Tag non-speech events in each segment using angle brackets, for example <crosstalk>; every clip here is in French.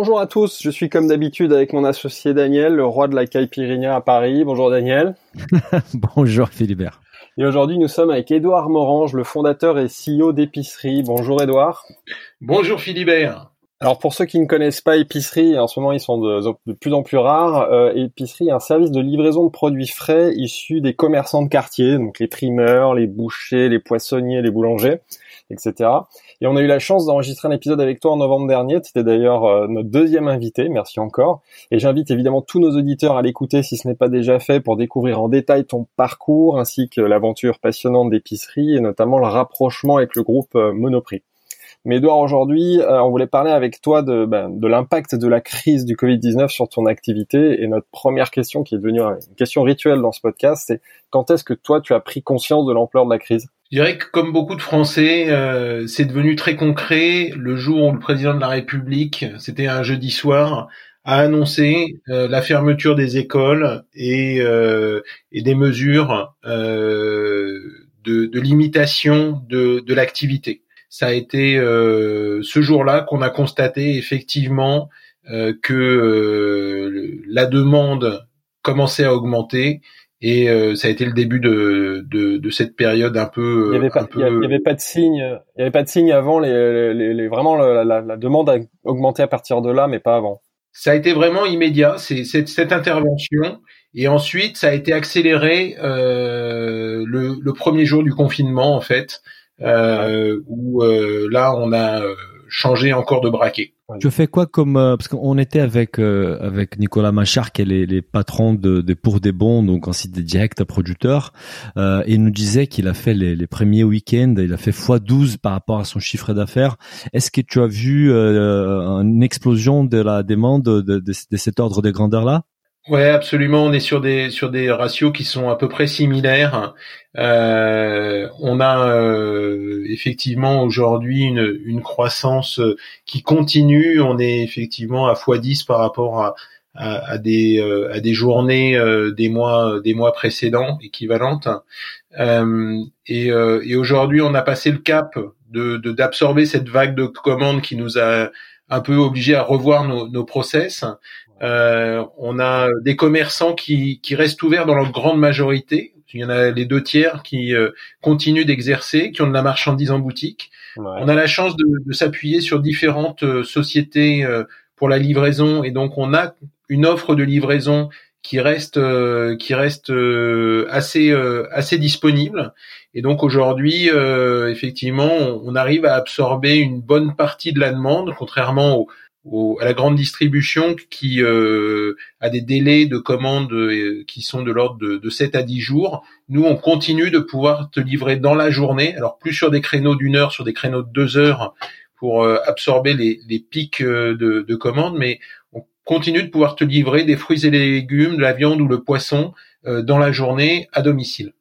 Bonjour à tous, je suis comme d'habitude avec mon associé Daniel, le roi de la caipirinha à Paris. Bonjour Daniel. <laughs> Bonjour Philibert. Et aujourd'hui nous sommes avec Édouard Morange, le fondateur et CEO d'Épicerie. Bonjour Édouard. Bonjour Philibert. Alors pour ceux qui ne connaissent pas Épicerie, en ce moment ils sont de, plus en plus rares, euh, Épicerie est un service de livraison de produits frais issus des commerçants de quartier, donc les primeurs, les bouchers, les poissonniers, les boulangers, etc. Et on a eu la chance d'enregistrer un épisode avec toi en novembre dernier. Tu étais d'ailleurs euh, notre deuxième invité. Merci encore. Et j'invite évidemment tous nos auditeurs à l'écouter si ce n'est pas déjà fait pour découvrir en détail ton parcours ainsi que l'aventure passionnante d'épicerie et notamment le rapprochement avec le groupe euh, Monoprix. Mais Edouard, aujourd'hui, euh, on voulait parler avec toi de, ben, de l'impact de la crise du Covid-19 sur ton activité. Et notre première question, qui est devenue une question rituelle dans ce podcast, c'est quand est-ce que toi, tu as pris conscience de l'ampleur de la crise? Je dirais que comme beaucoup de Français, euh, c'est devenu très concret le jour où le président de la République, c'était un jeudi soir, a annoncé euh, la fermeture des écoles et, euh, et des mesures de, de, limitation de, de l'activité. Ça a été ce jour-là qu'on a constaté effectivement que la demande commençait à augmenter et euh, ça a été le début de, de, de, cette période un peu. Il n'y avait, pas, il y avait pas de signe. Il y avait pas de signe avant. Les, les, les vraiment la, la, la, demande a augmenté à partir de là, mais pas avant. Ça a été vraiment immédiat. C'est cette, cette intervention. Et ensuite, ça a été accéléré euh, le, le, premier jour du confinement, en fait, euh, où euh, là, on a euh, changer encore de braquet. Tu fais quoi comme euh, parce qu'on était avec euh, avec Nicolas Machard qui est les, les patrons de, de, pour des bons donc un site de direct producteur euh, et il nous disait qu'il a fait les, les premiers week-ends il a fait x12 par rapport à son chiffre d'affaires. Est-ce que tu as vu euh, une explosion de la demande de, de, de cet ordre de grandeur là Ouais, absolument. On est sur des sur des ratios qui sont à peu près similaires. Euh, on a euh, effectivement aujourd'hui une, une croissance qui continue. On est effectivement à x10 par rapport à, à, des euh, à des journées des mois des mois précédents équivalentes. et, et aujourd'hui, on a passé le cap de d'absorber cette vague de commandes qui nous a un peu obligé à revoir nos, nos process. Euh, on a des commerçants qui, qui restent ouverts dans leur grande majorité. Il y en a les deux tiers qui euh, continuent d'exercer, qui ont de la marchandise en boutique. On a la chance de, de s'appuyer sur différentes euh, sociétés euh, pour la livraison et donc on a une offre de livraison qui reste qui reste assez assez disponible et donc aujourd'hui effectivement on, on, arrive à absorber une bonne partie de la demande contrairement aux à la grande distribution qui euh, a des délais de commande euh, qui sont de l'ordre de, de 7 à 10 jours. Nous, on continue de pouvoir te livrer dans la journée, alors plus sur des créneaux d'une heure, sur des créneaux de deux heures pour euh, absorber les, pics de, de commandes, mais on continue de pouvoir te livrer des fruits et légumes, de la viande ou le poisson dans la journée à domicile.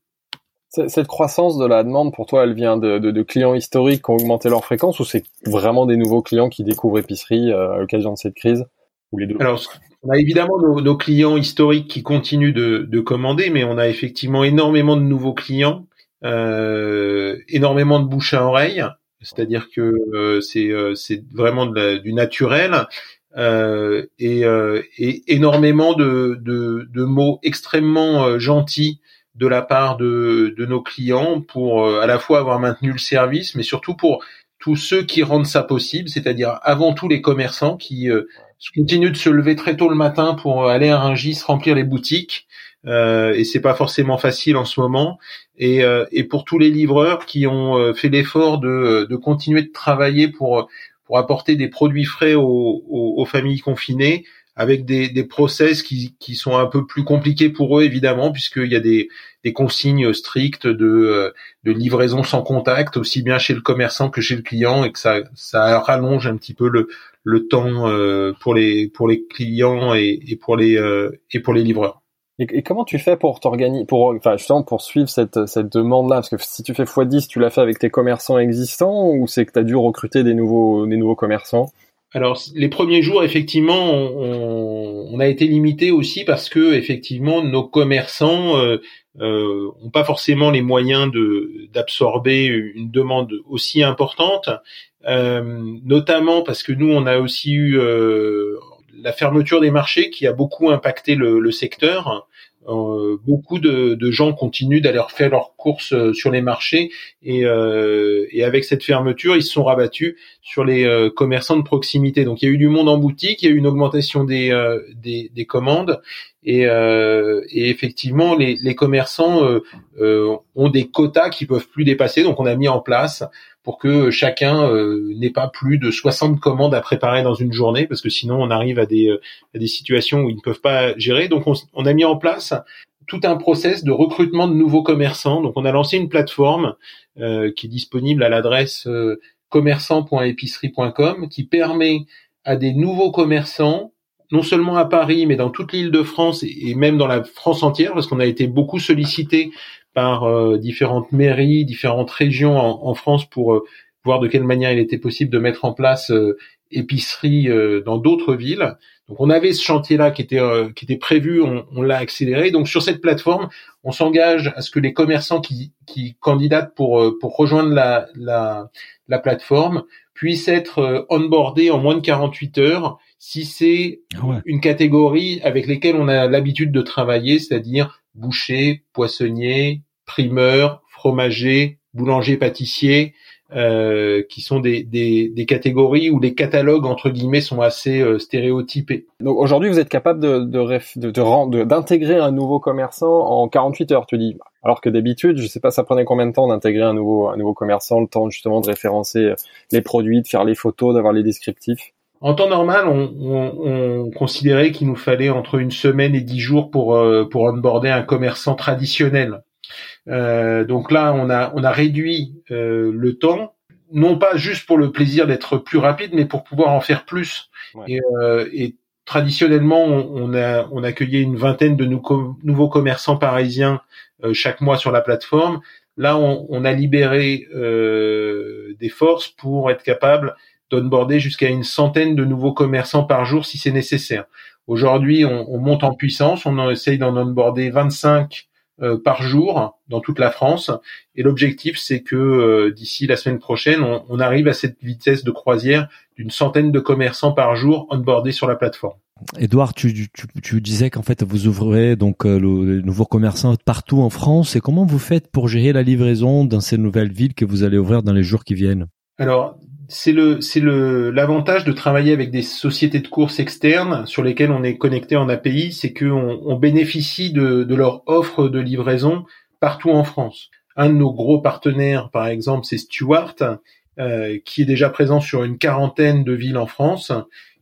Cette croissance de la demande, pour toi, elle vient de, clients historiques qui ont augmenté leur fréquence ou c'est vraiment des nouveaux clients qui découvrent épicerie euh, à l'occasion de cette crise ou les deux? Alors, on a évidemment nos, clients historiques qui continuent de, de, commander, mais on a effectivement énormément de nouveaux clients, euh, énormément de bouche à oreille, c'est-à-dire que euh, c'est vraiment du naturel. Et, énormément de mots extrêmement gentils de la part de, de nos clients pour euh, à la fois avoir maintenu le service, mais surtout pour tous ceux qui rendent ça possible, c'est-à-dire avant tout les commerçants qui euh, continuent de se lever très tôt le matin pour euh, aller à Rungis remplir les boutiques. Euh, et c'est pas forcément facile en ce moment. Et, et pour tous les livreurs qui ont fait l'effort de, de continuer de travailler pour pour apporter des produits frais aux, familles confinées, avec des, des process qui, qui sont un peu plus compliqués pour eux évidemment puisqu'il y a des, des consignes strictes de, euh, de livraison sans contact aussi bien chez le commerçant que chez le client et que ça, ça rallonge un petit peu le, le temps euh, pour les pour les clients et, et pour les et pour les livreurs. Et, comment tu fais pour t'organiser, pour, enfin, justement, pour suivre cette, cette demande-là? Parce que si tu fais x10, tu l'as fait avec tes commerçants existants ou c'est que tu as dû recruter des nouveaux, des nouveaux commerçants? Alors les premiers jours, effectivement, on, a été limité aussi parce que effectivement nos commerçants euh, euh, ont pas forcément les moyens de d'absorber une demande aussi importante, euh, notamment parce que nous on a aussi eu euh, la fermeture des marchés qui a beaucoup impacté le secteur. Euh, beaucoup de, gens continuent d'aller faire leurs courses euh, sur les marchés et, euh, et, avec cette fermeture, ils se sont rabattus sur les commerçants de proximité. Donc il y a eu du monde en boutique, il y a eu une augmentation des, des, des, commandes et, effectivement les, les commerçants ont des quotas qui peuvent plus dépasser. Donc on a mis en place pour que chacun euh, n'ait pas plus de 60 commandes à préparer dans une journée, parce que sinon on arrive à des, euh, situations où ils ne peuvent pas gérer. Donc on, on, a mis en place tout un process de recrutement de nouveaux commerçants. Donc on a lancé une plateforme euh, qui est disponible à l'adresse euh, commerçant.épicerie.com qui permet à des nouveaux commerçants non seulement à Paris, mais dans toute l'île de France et même dans la France entière, parce qu'on a été beaucoup sollicité par euh, différentes mairies, différentes régions en, France pour euh, voir de quelle manière il était possible de mettre en place euh, épicerie dans d'autres villes. Donc on avait ce chantier-là qui était qui était prévu, on, l'a accéléré. Donc sur cette plateforme, on s'engage à ce que les commerçants qui, qui candidatent pour pour rejoindre la, la, la plateforme puissent être onboardés en moins de 48 heures si c'est ah une catégorie avec lesquelles on a l'habitude de travailler, c'est-à-dire boucher, poissonnier, primeurs, fromagers, boulangers, pâtissiers, euh, qui sont des, des, des, catégories où les catalogues entre guillemets sont assez euh, stéréotypés. Donc aujourd'hui, vous êtes capable de de, de, d'intégrer un nouveau commerçant en 48 heures, tu dis. Alors que d'habitude, je sais pas, ça prenait combien de temps d'intégrer un nouveau un nouveau commerçant, le temps justement de référencer les produits, de faire les photos, d'avoir les descriptifs? En temps normal, on, on, on considérait qu'il nous fallait entre une semaine et dix jours pour euh, pour onboarder un commerçant traditionnel. Euh, donc là, on a, on a réduit euh, le temps, non pas juste pour le plaisir d'être plus rapide, mais pour pouvoir en faire plus. Et, euh, et, traditionnellement, on, a, on accueillait une vingtaine de nouveaux commerçants parisiens chaque mois sur la plateforme. Là, on, on a libéré des forces pour être capable d'onboarder jusqu'à une centaine de nouveaux commerçants par jour si c'est nécessaire. Aujourd'hui, on, on, monte en puissance, on essaye d'en onboarder 25 euh, par jour dans toute la France. Et l'objectif, c'est que euh, d'ici la semaine prochaine, on, arrive à cette vitesse de croisière d'une centaine de commerçants par jour onboardés sur la plateforme. Edouard, tu, tu, disais qu'en fait vous ouvrez donc euh, le, les nouveaux commerçants partout en France. Et comment vous faites pour gérer la livraison dans ces nouvelles villes que vous allez ouvrir dans les jours qui viennent? Alors c'est le c'est le l'avantage de travailler avec des sociétés de courses externes sur lesquelles on est connecté en API, c'est qu'on on bénéficie de, de leur offre de livraison partout en France. Un de nos gros partenaires, par exemple, c'est Stewart, euh, qui est déjà présent sur une quarantaine de villes en France.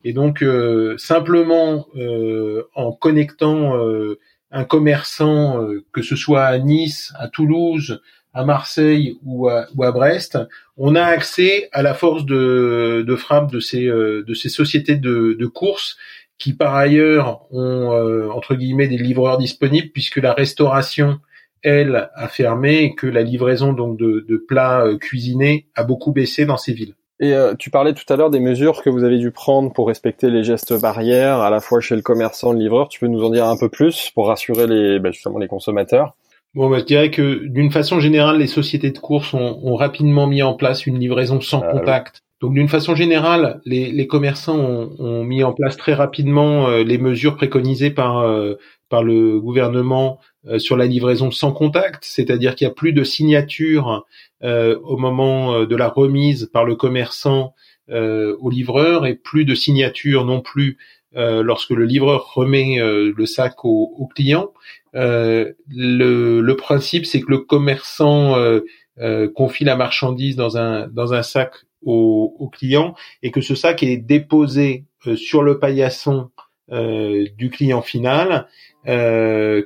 Et donc, euh, simplement euh, en connectant euh, un commerçant, euh, que ce soit à Nice, à Toulouse, à Marseille ou à, ou à, Brest, on a accès à la force de, de frappe de ces, euh, de ces sociétés de, de courses qui par ailleurs ont euh, entre guillemets des livreurs disponibles puisque la restauration elle a fermé et que la livraison donc de, de plats euh, cuisinés a beaucoup baissé dans ces villes. Et tu parlais tout à l'heure des mesures que vous avez dû prendre pour respecter les gestes barrières, à la fois chez le commerçant et le livreur. Tu peux nous en dire un peu plus pour rassurer les, ben justement les consommateurs? Bon, bah, je dirais que d'une façon générale, les sociétés de course ont, ont, rapidement mis en place une livraison sans ah contact. Donc d'une façon générale, les, les commerçants ont, ont, mis en place très rapidement euh, les mesures préconisées par euh, par le gouvernement euh, sur la livraison sans contact, c'est-à-dire qu'il n'y a plus de signature au moment de la remise par le commerçant au livreur et plus de signature non plus lorsque le livreur remet le sac au, client. Euh, le, le, principe, c'est que le commerçant euh, euh, confie la marchandise dans un dans un sac au, au, client et que ce sac est déposé sur le paillasson du client final, que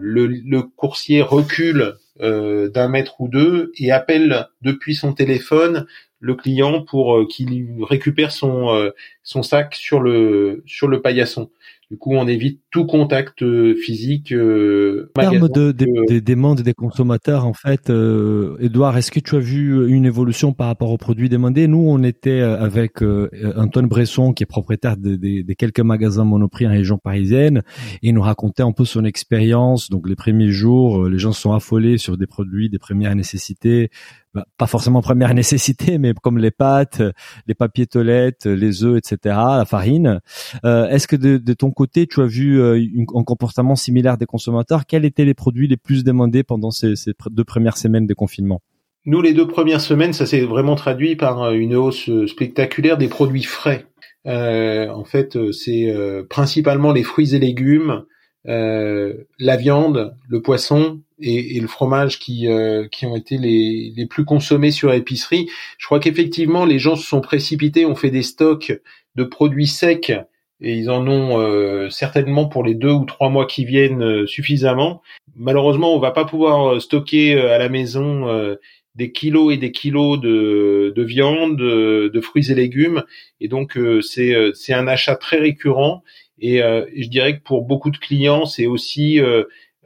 le, le, coursier recule d'un mètre ou deux et appelle depuis son téléphone le client pour qu'il récupère son son sac sur le sur le paillasson. Du coup, on évite tout contact euh, physique. Euh, en termes de, des demandes des consommateurs, en fait, euh, Edouard, est-ce que tu as vu une évolution par rapport aux produits demandés? Nous, on était euh, avec euh, Antoine Bresson, qui est propriétaire de, de, quelques magasins Monoprix en région parisienne, et il nous racontait un peu son expérience. Donc, les premiers jours, les gens sont affolés sur des produits des premières nécessités, bah, pas forcément première <laughs> nécessité, mais comme les pâtes, les papiers toilettes, les œufs, etc., la farine. Euh, Est-ce que de, de, ton côté, tu as vu euh, un comportement similaire des consommateurs Quels étaient les produits les plus demandés pendant ces, deux premières semaines de confinement? Nous, les deux premières semaines, ça s'est vraiment traduit par euh, une hausse euh, spectaculaire des produits frais. Euh, en fait, c'est principalement les fruits et légumes, la viande, le poisson et, le fromage qui, euh, qui ont été les plus consommés sur épicerie. Je crois qu'effectivement, les gens se sont précipités, ont fait des stocks de produits secs et ils en ont euh, certainement pour les deux ou trois mois qui viennent euh, suffisamment. Malheureusement, on va pas pouvoir stocker à la maison des kilos et des kilos de, de viande, de, fruits et légumes, et donc c'est c'est un achat très récurrent. Et, je dirais que pour beaucoup de clients, c'est aussi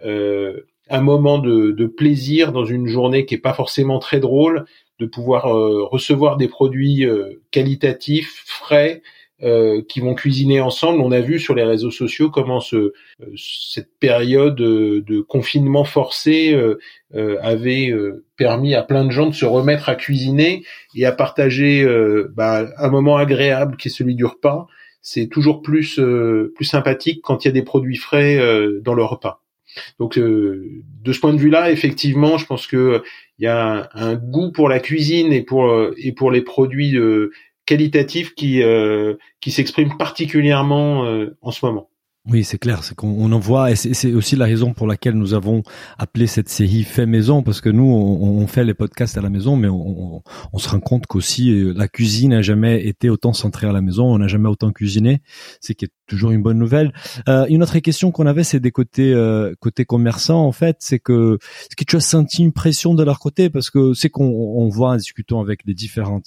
un moment de, de, plaisir dans une journée qui est pas forcément très drôle, de pouvoir euh, recevoir des produits euh, qualitatifs, frais, euh, qui vont cuisiner ensemble. On a vu sur les réseaux sociaux comment ce, cette période de confinement forcé avait permis à plein de gens de se remettre à cuisiner et à partager bah, un moment agréable qui est celui du repas. C'est toujours plus plus sympathique quand il y a des produits frais dans le repas. Donc euh, de ce point de vue-là, effectivement, je pense que il y a un, goût pour la cuisine et pour euh, et pour les produits euh, qualitatifs qui qui s'expriment particulièrement en ce moment. Oui, c'est clair, c'est qu'on en voit, et c'est aussi la raison pour laquelle nous avons appelé cette série Fait Maison, parce que nous, on, fait les podcasts à la maison, mais on, se rend compte qu'aussi la cuisine n'a jamais été autant centrée à la maison, on n'a jamais autant cuisiné, c'est qui est toujours une bonne nouvelle. Euh, une autre question qu'on avait, c'est des côtés euh, côté commerçants, en fait, c'est que est-ce que tu as senti une pression de leur côté, parce que c'est qu'on on voit en discutant avec les différents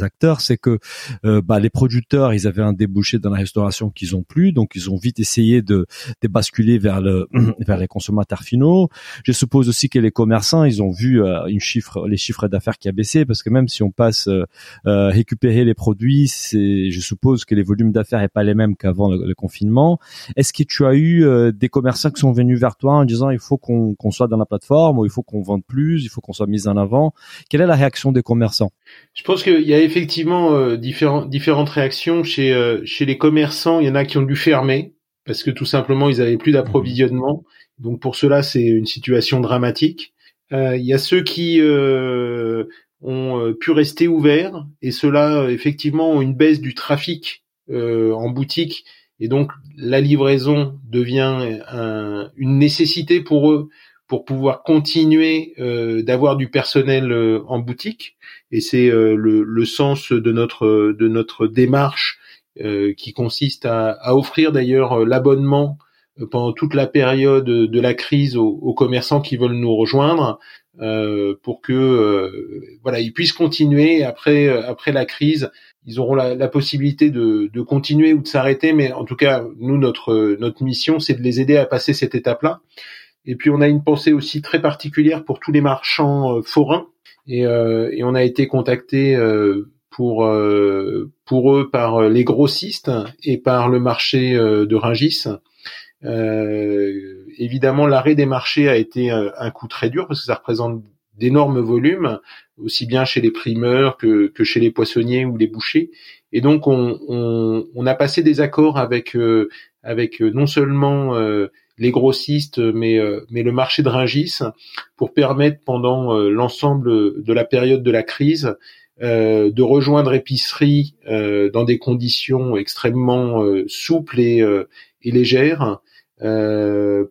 acteurs, c'est que euh, bah, les producteurs, ils avaient un débouché dans la restauration qu'ils ont plus, donc ils ont vite essayé de, de basculer vers le <clears throat> vers les consommateurs finaux. Je suppose aussi que les commerçants, ils ont vu euh, une chiffre, les chiffres d'affaires qui a baissé parce que même si on passe euh, récupérer les produits, c'est, je suppose que les volumes d'affaires est pas les mêmes qu'avant confinement. Est-ce que tu as eu des commerçants qui sont venus vers toi en disant il faut qu'on qu'on soit dans la plateforme ou il faut qu'on vende plus, il faut qu'on soit mis en avant? Quelle est la réaction des commerçants? Je pense qu'il y a effectivement différents, différentes réactions chez chez les commerçants. Il y en a qui ont dû fermer parce que tout simplement ils avaient plus d'approvisionnement. Donc pour cela c'est une situation dramatique. Euh, il y a ceux qui euh, ont euh, pu rester ouverts et ceux-là effectivement ont une baisse du trafic en boutique et donc la livraison devient une nécessité pour eux pour pouvoir continuer d'avoir du personnel en boutique. Et c'est le, le, sens de notre de notre démarche euh, qui consiste à, à offrir d'ailleurs euh, l'abonnement euh, pendant toute la période de la crise aux, commerçants qui veulent nous rejoindre euh, pour que voilà ils puissent continuer après après la crise ils auront la, la possibilité de, de, continuer ou de s'arrêter mais en tout cas nous notre notre mission c'est de les aider à passer cette étape là et puis on a une pensée aussi très particulière pour tous les marchands forains. Et, et on a été contacté pour euh, pour eux par les grossistes et par le marché euh, de Rungis. Euh, évidemment, l'arrêt des marchés a été un coup très dur parce que ça représente d'énormes volumes, aussi bien chez les primeurs que, que chez les poissonniers ou les bouchers. Et donc, on, on, on a passé des accords avec avec non seulement les grossistes, mais mais le marché de Rungis pour permettre pendant l'ensemble de la période de la crise euh, de rejoindre épicerie euh, dans des conditions extrêmement euh, souples et, et légères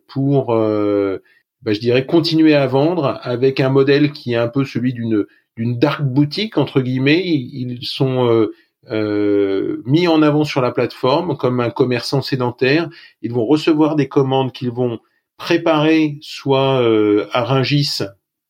pour, bah, je dirais, continuer à vendre avec un modèle qui est un peu celui d'une d'une dark boutique entre guillemets. Ils sont mis en avant sur la plateforme comme un commerçant sédentaire. Ils vont recevoir des commandes qu'ils vont préparer soit à Ringis,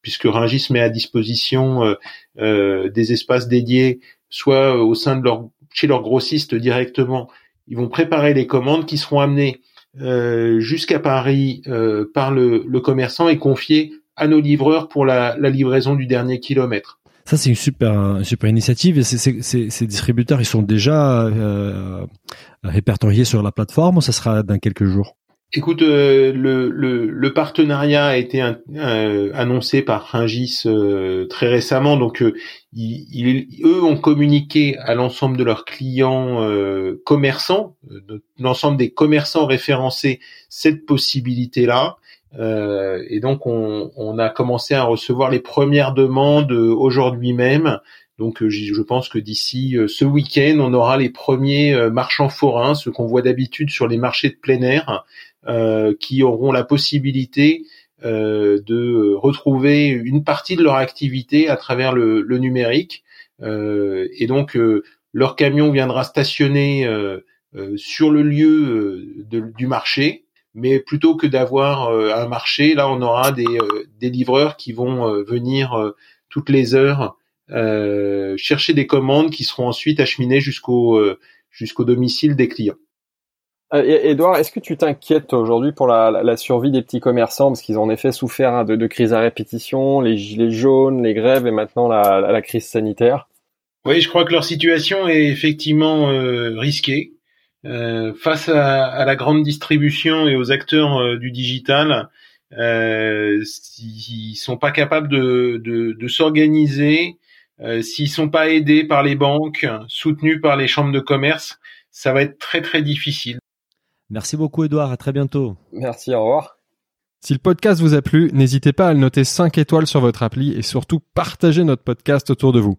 puisque Ringis met à disposition des espaces dédiés, soit au sein de leur chez leur grossiste directement. Ils vont préparer les commandes qui seront amenées euh, jusqu'à Paris euh, par le, le, commerçant et confiées à nos livreurs pour la, la livraison du dernier kilomètre. Ça, c'est une super, une super initiative. Et ces distributeurs, ils sont déjà euh, répertoriés sur la plateforme ou ça sera dans quelques jours? Écoute, euh, le, le, le, partenariat a été euh, annoncé par Ringis euh, très récemment, donc ils, eux ont communiqué à l'ensemble de leurs clients commerçants, l'ensemble des commerçants référencés, cette possibilité-là. Et donc on, on, a commencé à recevoir les premières demandes aujourd'hui même. Donc je pense que d'ici ce week-end, on aura les premiers marchands forains, ce qu'on voit d'habitude sur les marchés de plein air, euh, qui auront la possibilité euh, de retrouver une partie de leur activité à travers le, le numérique. Euh, et donc, leur camion viendra stationner sur le lieu du marché, mais plutôt que d'avoir un marché, là, on aura des, des livreurs qui vont venir toutes les heures chercher des commandes qui seront ensuite acheminées jusqu'au jusqu'au domicile des clients. Edouard, euh, est-ce que tu t'inquiètes aujourd'hui pour la, survie des petits commerçants? Parce qu'ils ont en effet souffert hein, de, de crises à répétition, les gilets jaunes, les grèves et maintenant la, crise sanitaire Oui, je crois que leur situation est effectivement euh, risquée. Euh, face à, la grande distribution et aux acteurs du digital, euh, s'ils sont pas capables de, de, de s'organiser, s'ils sont pas aidés par les banques, soutenus par les chambres de commerce, ça va être très très difficile. Merci beaucoup Edouard, à très bientôt. Merci, au revoir. Si le podcast vous a plu, n'hésitez pas à le noter 5 étoiles sur votre appli et surtout partagez notre podcast autour de vous.